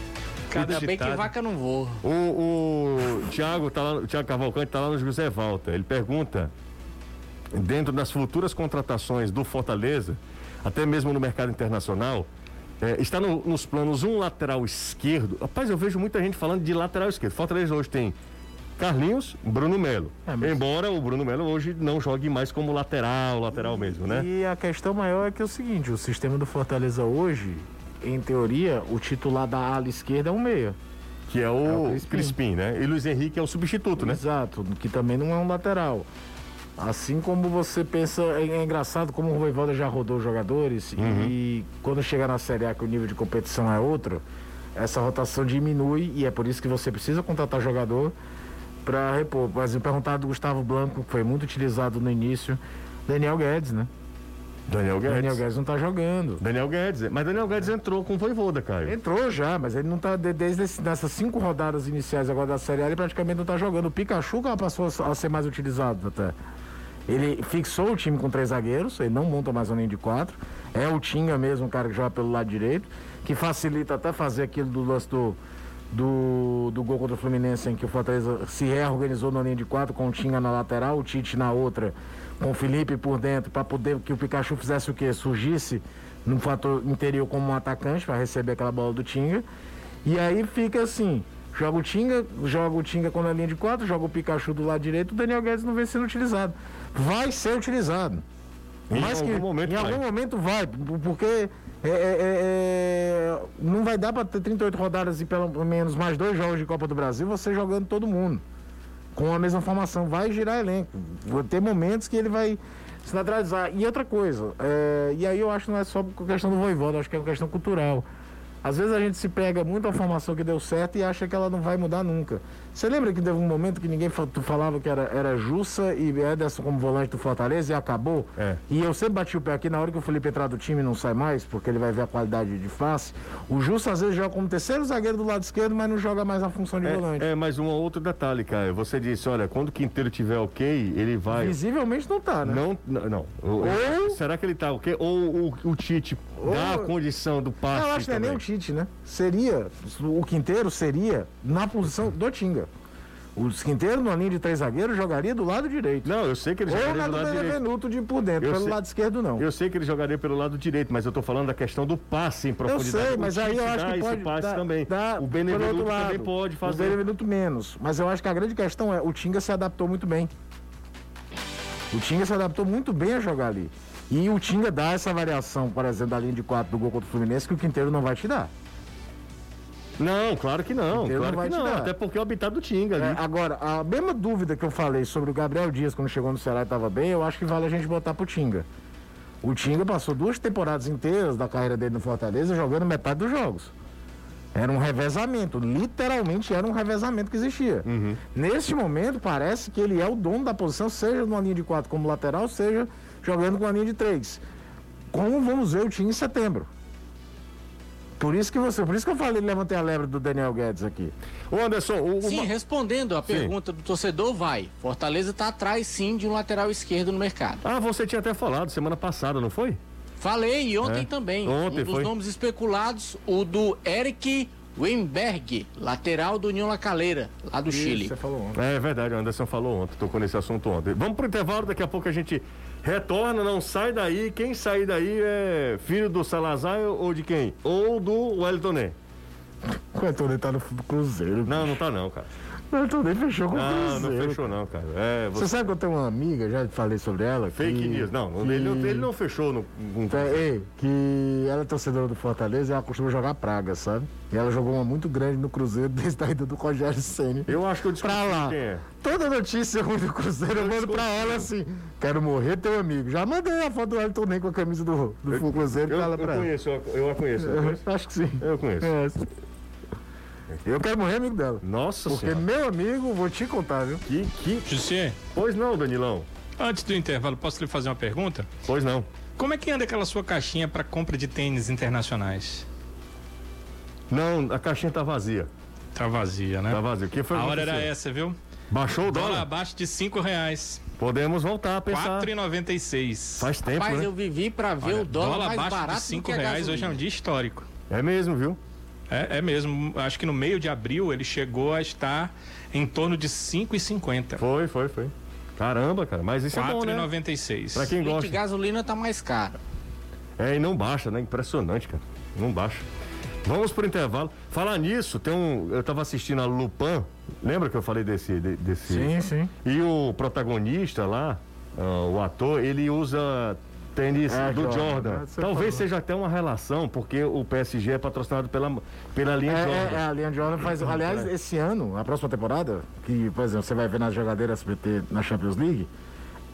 Speaker 3: Cada
Speaker 4: bem que vaca não voa.
Speaker 2: O, o Thiago, tá lá, o Thiago Cavalcante tá lá no José Walter. Ele pergunta, dentro das futuras contratações do Fortaleza, até mesmo no mercado internacional, é, está no- nos planos um lateral esquerdo. Rapaz, eu vejo muita gente falando de lateral esquerdo. Fortaleza hoje tem Carlinhos, Bruno Melo.
Speaker 5: É, mas-
Speaker 2: Embora o Bruno Melo hoje não jogue mais como lateral, lateral mesmo, né?
Speaker 5: E a questão maior é que é o seguinte: o sistema do Fortaleza hoje, em teoria, o titular da ala esquerda é um meia.
Speaker 2: Que é
Speaker 5: É
Speaker 2: o
Speaker 5: o Crispim.
Speaker 2: Crispim, né? E Luiz Henrique é o substituto, né?
Speaker 5: Exato, que também não é um lateral. Assim como você pensa, é, é engraçado como o Voivoda já rodou jogadores e quando chega na Série A que o nível de competição é outro, essa rotação diminui e é por isso que você precisa contratar jogador para repor. Por exemplo, perguntar do Gustavo Blanco, que foi muito utilizado no início, Daniel Guedes, né?
Speaker 2: Daniel Guedes.
Speaker 5: Daniel Guedes não tá jogando.
Speaker 2: Daniel Guedes. Mas Daniel Guedes entrou com o Voivoda, Caio.
Speaker 5: Entrou já, mas ele não tá de- desde esse- essas cinco rodadas iniciais agora da Série A, ele praticamente não tá jogando. O Pikachu passou a a ser mais utilizado até. Ele fixou o time com três zagueiros, ele não monta mais uma linha de quatro. É o Tinga mesmo, o cara que joga pelo lado direito, que facilita até fazer aquilo do lance do, do, do gol contra o Fluminense, em que o Fortaleza se reorganizou na linha de quatro, com o Tinga na lateral, o Tite na outra, com o Felipe por dentro, para poder que o Pikachu fizesse o quê? Surgisse no fator interior como um atacante, para receber aquela bola do Tinga. E aí fica assim. Joga o Tinga, joga o Tinga com a linha de quatro, joga o Pikachu do lado direito, o Daniel Guedes não vem sendo utilizado. Vai ser utilizado.
Speaker 2: Em
Speaker 5: Mas que,
Speaker 2: algum momento
Speaker 5: em
Speaker 2: vai.
Speaker 5: algum momento vai, porque é, é, é, é, não vai dar para ter 38 rodadas e pelo menos mais dois jogos de Copa do Brasil, você jogando todo mundo. Com a mesma formação. Vai girar elenco. Vai ter momentos que ele vai se naturalizar. E outra coisa, é, e aí eu acho que não é só questão do voivoda, acho que é uma questão cultural. Às vezes a gente se pega muito a formação que deu certo e acha que ela não vai mudar nunca. Você lembra que teve um momento que ninguém tu falava que era, era Jussa e Ederson como volante do Fortaleza e acabou?
Speaker 2: É.
Speaker 5: E eu sempre bati o pé aqui na hora que o Felipe entrar do time não sai mais, porque ele vai ver a qualidade de face. O Jussa às vezes joga como terceiro zagueiro do lado esquerdo, mas não joga mais a função de volante.
Speaker 2: É, é, mas um outro detalhe, Caio. Você disse, olha, quando o Quinteiro tiver ok, ele vai.
Speaker 5: Visivelmente não tá, né?
Speaker 2: Não, não. não.
Speaker 5: Ou-
Speaker 2: Será que ele tá ok? Ou o, o Tite dá a condição do passe?
Speaker 5: Eu acho que não é nem o Tite, né? Seria, o Quinteiro seria na posição do Tinga. O Quinteiro, numa linha de três zagueiros, jogaria do lado direito.
Speaker 2: Não, eu sei que ele
Speaker 5: Ou
Speaker 2: jogaria do
Speaker 5: do
Speaker 2: lado direito.
Speaker 5: Benevenuto de por dentro,
Speaker 2: Eu
Speaker 5: pelo
Speaker 2: sei-
Speaker 5: lado esquerdo não.
Speaker 2: Eu sei que ele jogaria pelo lado direito, mas eu tô falando da questão do passe em
Speaker 5: Eu
Speaker 2: profundidade.
Speaker 5: sei,
Speaker 2: O
Speaker 5: mas aí eu acho
Speaker 2: dá
Speaker 5: que pode
Speaker 2: passe
Speaker 5: dar,
Speaker 2: também.
Speaker 5: dar
Speaker 2: o Benevenuto
Speaker 5: outro
Speaker 2: também
Speaker 5: lado.
Speaker 2: pode
Speaker 5: O
Speaker 2: fazer.
Speaker 5: Benevenuto menos. Mas eu acho que a grande questão é, o Tinga se adaptou muito bem. O Tinga se adaptou muito bem a jogar ali. E o Tinga dá essa variação, por exemplo, da linha de 4 do gol contra o Fluminense, que o Quinteiro não vai te dar.
Speaker 2: Não, claro que não.
Speaker 5: Quinteiro
Speaker 2: Claro
Speaker 5: não vai
Speaker 2: que não. Até porque é o habitado do Tinga ali.
Speaker 5: É, agora, a mesma dúvida que eu falei sobre o Gabriel Dias quando chegou no Ceará e estava bem, eu acho que vale a gente botar pro Tinga. O Tinga passou duas temporadas inteiras da carreira dele no Fortaleza jogando metade dos jogos. Era um revezamento, literalmente era um revezamento que existia. Neste momento, parece que ele é o dono da posição, seja numa linha de quatro como lateral, seja jogando com a linha de três. Como vamos ver o time em setembro. Por isso que você, por isso que eu falei, levantei a lebre do Daniel Guedes aqui.
Speaker 2: Ô Anderson, o, o
Speaker 4: Sim, respondendo a pergunta do torcedor, vai. Fortaleza está atrás sim de um lateral esquerdo no mercado.
Speaker 2: Ah, você tinha até falado semana passada, não foi?
Speaker 4: Falei e ontem
Speaker 2: É.
Speaker 4: também.
Speaker 2: Ontem
Speaker 4: um dos
Speaker 2: foi.
Speaker 4: nomes especulados, o do Eric Weinberg, lateral do União La Calera, lá do Chile.
Speaker 5: Você falou ontem.
Speaker 2: É verdade, o Anderson falou ontem, tocou nesse assunto ontem. Vamos pro intervalo, daqui a pouco a gente retorna, não sai daí. Quem sair daí é filho do Salazar ou de quem? Ou do Wellington.
Speaker 5: O Antônio tá no Cruzeiro.
Speaker 2: Não, não tá não, cara.
Speaker 5: O Antônio fechou com o
Speaker 2: Não,
Speaker 5: Cruzeiro.
Speaker 2: não fechou não, cara. É,
Speaker 5: Você
Speaker 2: você...
Speaker 5: sabe que eu tenho uma amiga, já falei sobre ela.
Speaker 2: Fake
Speaker 5: que-
Speaker 2: news. Não,
Speaker 5: que-
Speaker 2: ele, não, ele não fechou no... no-
Speaker 5: É, ei, que ela é torcedora do Fortaleza e ela costuma jogar praga, sabe? E ela jogou uma muito grande no Cruzeiro (laughs) desde a ida do Rogério Senna.
Speaker 2: Eu acho que eu descobri
Speaker 5: Pra lá.
Speaker 2: quem é.
Speaker 5: Toda notícia ruim do Cruzeiro eu mando pra ela assim: quero morrer teu amigo. Já mandei a foto do Elton Nem com a camisa do, do
Speaker 2: Eu-
Speaker 5: Cruzeiro
Speaker 2: Eu,
Speaker 5: pra ela
Speaker 2: eu
Speaker 5: pra ela.
Speaker 2: conheço, eu, eu a conheço. eu conheço.
Speaker 5: Acho que sim.
Speaker 2: Eu conheço.
Speaker 5: É. Eu quero morrer amigo dela.
Speaker 2: Nossa
Speaker 5: Porque
Speaker 2: senhora.
Speaker 5: meu amigo, vou te contar, viu?
Speaker 2: Que, que...
Speaker 3: José,
Speaker 2: Pois não, Danilão.
Speaker 3: antes do intervalo, posso lhe fazer uma pergunta?
Speaker 2: Pois não.
Speaker 3: Como é que anda aquela sua caixinha para compra de tênis internacionais?
Speaker 2: Não, a caixinha tá vazia.
Speaker 3: Tá vazia, né?
Speaker 2: Tá vazia. O que foi
Speaker 3: A hora era essa, viu?
Speaker 2: Baixou o
Speaker 3: Dólar
Speaker 2: dólar?
Speaker 3: abaixo de 5 reais.
Speaker 2: Podemos voltar a pensar.
Speaker 3: 4,96.
Speaker 2: Faz tempo,
Speaker 4: Rapaz,
Speaker 2: né?
Speaker 4: eu vivi pra ver
Speaker 3: Olha,
Speaker 4: o dólar, mais
Speaker 3: abaixo
Speaker 4: barato
Speaker 3: de
Speaker 4: do
Speaker 3: 5
Speaker 4: que a
Speaker 3: reais hoje é um dia histórico.
Speaker 2: É mesmo, viu?
Speaker 3: É, é mesmo. Acho que no meio de abril ele chegou a estar em torno de 5,50.
Speaker 2: Foi, foi, foi. Caramba, cara. Mas isso é bom, né?
Speaker 3: 4,96.
Speaker 2: Pra quem gosta.
Speaker 4: de gasolina tá mais caro.
Speaker 2: É, e não baixa, né? Impressionante, cara. Não baixa. Vamos pro intervalo. Falar nisso, tem um. Eu tava assistindo a Lupin. Lembra que eu falei desse. de- desse...
Speaker 5: Sim, sim.
Speaker 2: E o protagonista lá, ah, o ator, ele usa tênis
Speaker 5: É,
Speaker 2: do
Speaker 5: Jordan,
Speaker 2: Jordan. Talvez
Speaker 5: falou.
Speaker 2: seja até uma relação, porque o PSG é patrocinado pela, pela linha
Speaker 5: É,
Speaker 2: Jordan.
Speaker 5: é, é, a linha Jordan faz. Aliás, esse ano, a próxima temporada, que, por exemplo, você vai ver na jogadeira SBT na Champions League,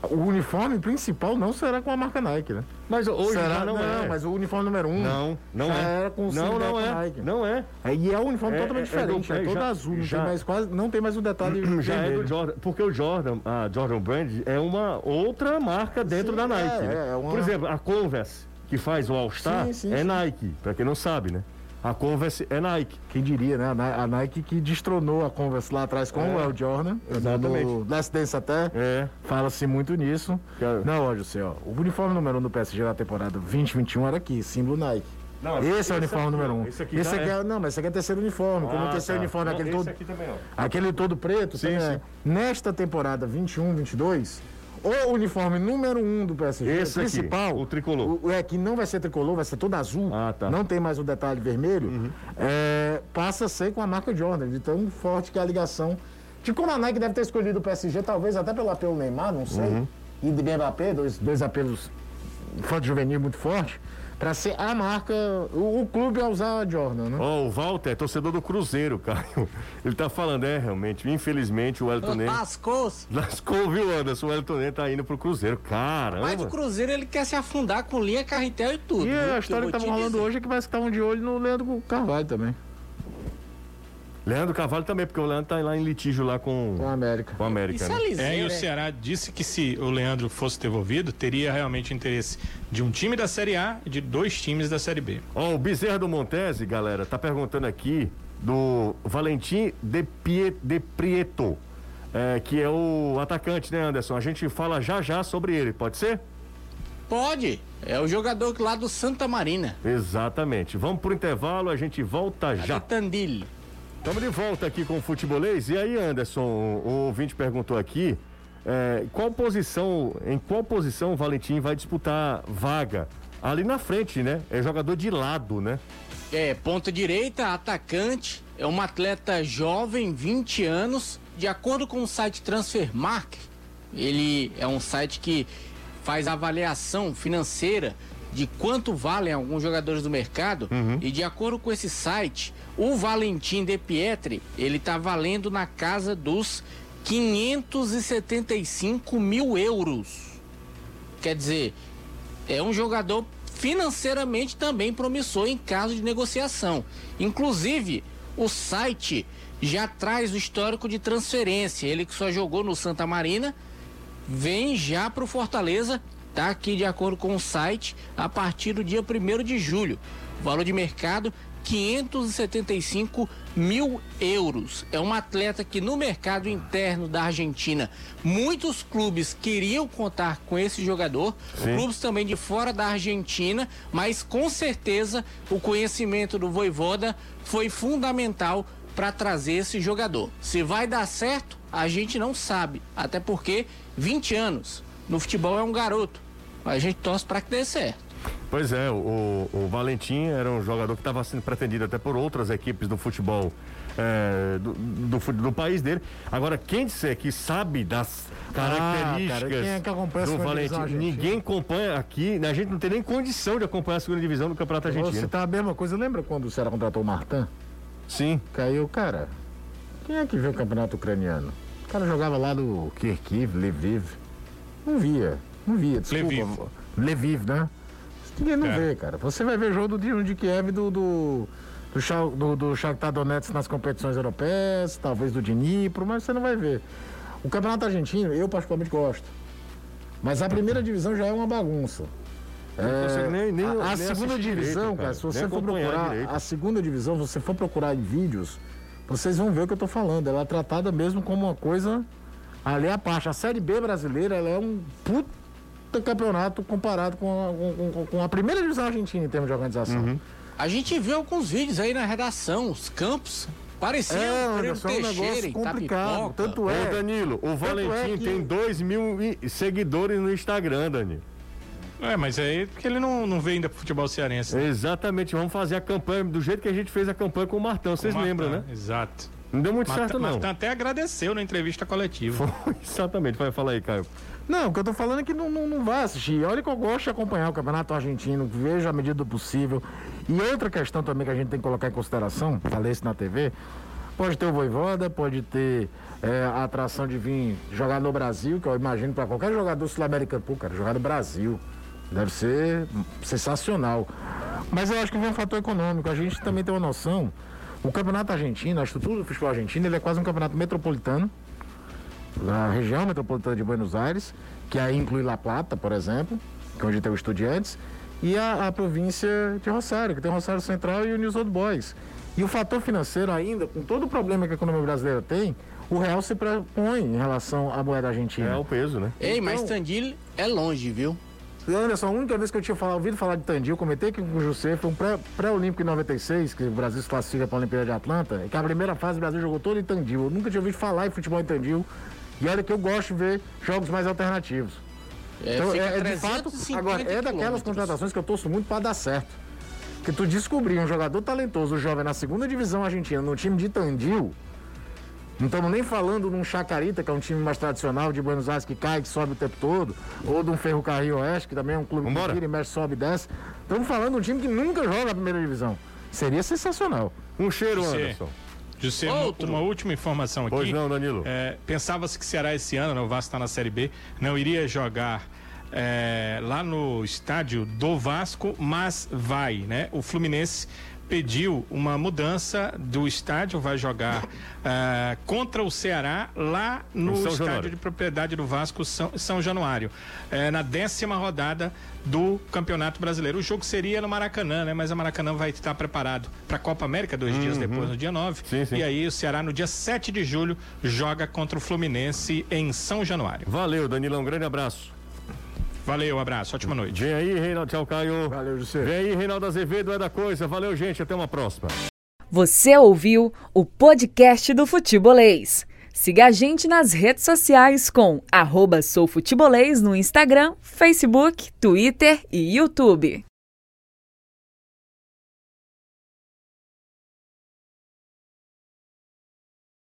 Speaker 5: o uniforme principal não será com a marca Nike, né?
Speaker 2: Mas hoje
Speaker 5: será,
Speaker 2: já não, é.
Speaker 5: mas o uniforme número um.
Speaker 2: Não, não
Speaker 5: já
Speaker 2: é.
Speaker 5: era com o
Speaker 2: não, não é.
Speaker 5: Nike.
Speaker 2: Não é.
Speaker 5: É, E é um uniforme
Speaker 2: É,
Speaker 5: totalmente
Speaker 2: é, é
Speaker 5: diferente, é, todo
Speaker 2: já-
Speaker 5: azul, não
Speaker 2: já-
Speaker 5: tem mais quase, não tem mais o detalhe (clears throat)
Speaker 2: Já é do Jordan, porque o Jordan, a Jordan Brand é uma outra marca dentro
Speaker 5: Sim,
Speaker 2: da Nike.
Speaker 5: é,
Speaker 2: né?
Speaker 5: é uma-
Speaker 2: Por exemplo, a Converse, que faz o All Star,
Speaker 5: Sim, sim,
Speaker 2: é. Nike, pra quem não sabe, né? A Converse é Nike.
Speaker 5: Quem diria, né? A Ni- A Nike que destronou a Converse lá atrás com
Speaker 2: É.
Speaker 5: o El Jordan.
Speaker 2: Exatamente.
Speaker 5: No Last Dance até
Speaker 2: É.
Speaker 5: fala-se muito nisso.
Speaker 2: Cara.
Speaker 5: Não, olha, você, ó. O uniforme número 1 um do PSG na temporada 2021 era aqui, símbolo Nike.
Speaker 2: Não,
Speaker 5: Esse é o uniforme
Speaker 2: aqui,
Speaker 5: número
Speaker 2: ó,
Speaker 5: 1. Um.
Speaker 2: Esse aqui já é.
Speaker 5: Não, mas esse aqui é terceiro uniforme. como o
Speaker 2: Ah,
Speaker 5: terceiro
Speaker 2: tá.
Speaker 5: uniforme,
Speaker 2: Não,
Speaker 5: aquele
Speaker 2: esse
Speaker 5: todo.
Speaker 2: aqui também.
Speaker 5: Aquele todo preto,
Speaker 2: Sim,
Speaker 5: também
Speaker 2: sim.
Speaker 5: é. Nesta temporada 21, 22, o uniforme número 1 um do PSG,
Speaker 2: Esse aqui,
Speaker 5: principal,
Speaker 2: o tricolor.
Speaker 5: o- é que não vai ser tricolor, vai ser todo azul.
Speaker 2: Ah, tá. Uhum.
Speaker 5: Não tem mais o detalhe vermelho. é, passa a ser com a marca Jordan, de tão forte que é a ligação. De como a Nike deve ter escolhido o PSG, talvez até pelo apelo Neymar, não sei.
Speaker 2: Uhum.
Speaker 5: E de Mbappé, dois, dois apelos infanto juvenil muito forte, para ser a marca, o, o clube a usar a Jordan, né?
Speaker 2: Ó, o Walter é torcedor do Cruzeiro, (laughs) Caio. Ele tá falando, é, realmente, infelizmente o Wellington Ney...
Speaker 4: Lascou.
Speaker 2: Lascou, viu, Anderson? O Wellington Ney tá indo pro Cruzeiro. Caramba.
Speaker 4: Mas o Cruzeiro ele quer se afundar com linha, carretel e tudo.
Speaker 5: E
Speaker 4: viu?
Speaker 5: a história que
Speaker 4: vou
Speaker 5: estavam
Speaker 4: te
Speaker 5: rolando hoje é que parece que estavam de olho no Leandro Carvalho também,
Speaker 2: Leandro Carvalho também, porque o Leandro tá lá em litígio lá com,
Speaker 5: com a América.
Speaker 2: com a América,
Speaker 4: Isso
Speaker 2: né?
Speaker 4: é
Speaker 3: É, e o
Speaker 4: é.
Speaker 3: Ceará disse que se o Leandro fosse devolvido, teria realmente interesse de um time da Série A e de dois times da Série B.
Speaker 2: Ó, o Bezerra do Montese, galera, tá perguntando aqui do Valentim de, Pie, de Prieto, é, que é o atacante, né, Anderson? A gente fala já já sobre ele, pode ser?
Speaker 4: Pode. É o jogador lá do Santa Marina.
Speaker 2: Exatamente. Vamos pro intervalo, a gente volta
Speaker 4: Já. Tandil.
Speaker 2: Estamos de volta aqui com o Futebolês. E aí, Anderson, o ouvinte perguntou aqui, é, qual posição, em qual posição o Valentim vai disputar vaga? Ali na frente, né? É jogador de lado, né?
Speaker 4: É, ponta direita, atacante, é um atleta jovem, 20 anos. De acordo com o site Transfermarkt, ele é um site que faz avaliação financeira de quanto valem alguns jogadores do mercado e de acordo com esse site, o Valentim De Pietri, ele tá valendo na casa dos 575 mil euros. Quer dizer, é um jogador financeiramente também promissor em caso de negociação. Inclusive, o site já traz o histórico de transferência. Ele que só jogou no Santa Marina, vem já para o Fortaleza, tá aqui de acordo com o site, a partir do dia 1 de julho. Valor de mercado 575 mil euros. É um atleta que no mercado interno da Argentina muitos clubes queriam contar com esse jogador,
Speaker 2: Sim.
Speaker 4: clubes também de fora da Argentina, mas com certeza o conhecimento do Voivoda foi fundamental para trazer esse jogador. Se vai dar certo, a gente não sabe, até porque 20 anos no futebol é um garoto. A gente torce para que dê certo.
Speaker 2: Pois é, o, o Valentim era um jogador que estava sendo pretendido até por outras equipes do futebol é, do, do, do país dele. Agora, quem disser que sabe das características
Speaker 5: cara, quem é que
Speaker 2: do Valentim,
Speaker 5: divisão
Speaker 2: ninguém acompanha aqui, né? a gente não tem nem condição de acompanhar a segunda divisão do Campeonato
Speaker 5: Eu
Speaker 2: Argentino.
Speaker 5: citar a mesma coisa. Lembra quando o Ceará contratou o Martin?
Speaker 2: Sim,
Speaker 5: Caiu, cara. Quem é que vê o campeonato ucraniano? O cara jogava lá do Kharkiv, Lviv. Não via, não via, desculpa.
Speaker 3: Lviv,
Speaker 5: né? Ninguém não
Speaker 3: É.
Speaker 5: vê, cara. Você vai ver jogo do Dinamo de Kiev do, do, do, do, do Shakhtar Donetsk nas competições europeias, talvez do Dnipro, mas você não vai ver. O campeonato argentino, eu particularmente gosto. Mas a primeira divisão já é uma bagunça.
Speaker 2: Consegue nem- nem-
Speaker 5: a, a segunda divisão,
Speaker 2: direito,
Speaker 5: cara, se você for procurar
Speaker 2: direito.
Speaker 5: a segunda divisão, se você for procurar em vídeos, vocês vão ver o que eu tô falando. Ela é tratada mesmo como uma coisa ali à parte. A Série B brasileira, ela é um puta campeonato comparado com a, com- com- a primeira divisão argentina em termos de organização.
Speaker 2: Uhum.
Speaker 4: A gente viu alguns vídeos aí na redação, os campos pareciam
Speaker 5: É, Anderson, é um
Speaker 4: Teixeira,
Speaker 5: negócio
Speaker 4: em
Speaker 5: complicado. Tanto
Speaker 2: Ô
Speaker 5: é.
Speaker 2: Danilo, o Valentim
Speaker 5: é que-
Speaker 2: tem 2 mil seguidores no Instagram, Danilo.
Speaker 3: É, mas aí porque ele não, não vem ainda pro futebol cearense. né?
Speaker 2: Exatamente, vamos fazer a campanha do jeito que a gente fez a campanha com o Martão, vocês lembram, né?
Speaker 3: Exato.
Speaker 2: Não deu muito certo, não.
Speaker 3: Até agradeceu na entrevista coletiva.
Speaker 2: Foi, (laughs) Exatamente, vai falar aí, Caio.
Speaker 5: Não, o que eu tô falando é que não, não, não vai assistir. Olha que eu gosto de acompanhar o campeonato argentino, vejo à medida do possível. E outra questão também que a gente tem que colocar em consideração, falei isso na TV, pode ter o Voivoda, pode ter é, a atração de vir jogar no Brasil, que eu imagino para qualquer jogador sul-americano, pô, cara, jogar no Brasil. Deve ser sensacional. Mas eu acho que vem um fator econômico. A gente também tem uma noção. O campeonato argentino, a estrutura do futebol argentino, ele é quase um campeonato metropolitano da região metropolitana de Buenos Aires, que aí inclui La Plata, por exemplo, que é onde tem o Estudiantes, e a, a província de Rosário, que tem o Rosário Central e o News Old Boys. E o fator financeiro ainda, com todo o problema que a economia brasileira tem, o real se propõe em relação à moeda argentina.
Speaker 2: É o peso, né?
Speaker 4: Ei, mas
Speaker 5: Então-
Speaker 4: Tandil é longe, viu?
Speaker 5: Anderson, a única vez que eu tinha falado, ouvido falar de Tandil, comentei aqui com o José, foi um pré- pré-olímpico em 96, que o Brasil se classifica para a Olimpíada de Atlanta, e que a primeira fase o Brasil jogou todo em Tandil. Eu nunca tinha ouvido falar em futebol em Tandil. E olha que eu gosto de ver jogos mais alternativos.
Speaker 4: É,
Speaker 5: Então, é, é de fato,
Speaker 4: 350
Speaker 5: agora, é daquelas contratações que eu torço muito para dar certo. Que tu descobrir um jogador talentoso, jovem, na segunda divisão argentina, no time de Tandil, não estamos nem falando de um Chacarita, que é um time mais tradicional de Buenos Aires, que cai, que sobe o tempo todo, ou de um Ferrocarril Oeste, que também é um clube
Speaker 2: Vambora.
Speaker 5: que vira e mexe, sobe e desce. Estamos falando de um time que nunca joga a primeira divisão. Seria sensacional.
Speaker 2: Um cheiro,
Speaker 3: José,
Speaker 2: Anderson.
Speaker 3: José, uma-
Speaker 4: Outro.
Speaker 3: uma última informação aqui.
Speaker 2: Pois não, Danilo.
Speaker 3: É, Pensava-se que Ceará esse ano, né, o Vasco está na Série B, não iria jogar é, lá no estádio do Vasco, mas vai, né? O Fluminense pediu uma mudança do estádio, vai jogar é, contra o Ceará lá no estádio
Speaker 2: Januário.
Speaker 3: de propriedade do Vasco São, São Januário, é, na décima rodada do Campeonato Brasileiro. O jogo seria no Maracanã, né? Mas a Maracanã vai estar preparado para a Copa América dois dias depois, no dia 9.
Speaker 2: Uhum. Sim, sim.
Speaker 3: E aí o Ceará no dia 7 de julho joga contra o Fluminense em São Januário.
Speaker 2: Valeu, Danilão. Um grande abraço.
Speaker 3: Valeu, abraço, ótima noite.
Speaker 2: Vem aí, Reinaldo. Tchau, Caio.
Speaker 5: Valeu, José.
Speaker 2: Vem aí, Reinaldo Azevedo, é da coisa. Valeu, gente. Até uma próxima.
Speaker 1: Você ouviu o podcast do Futebolês. Siga a gente nas redes sociais com arroba soufutebolês no Instagram, Facebook, Twitter e YouTube.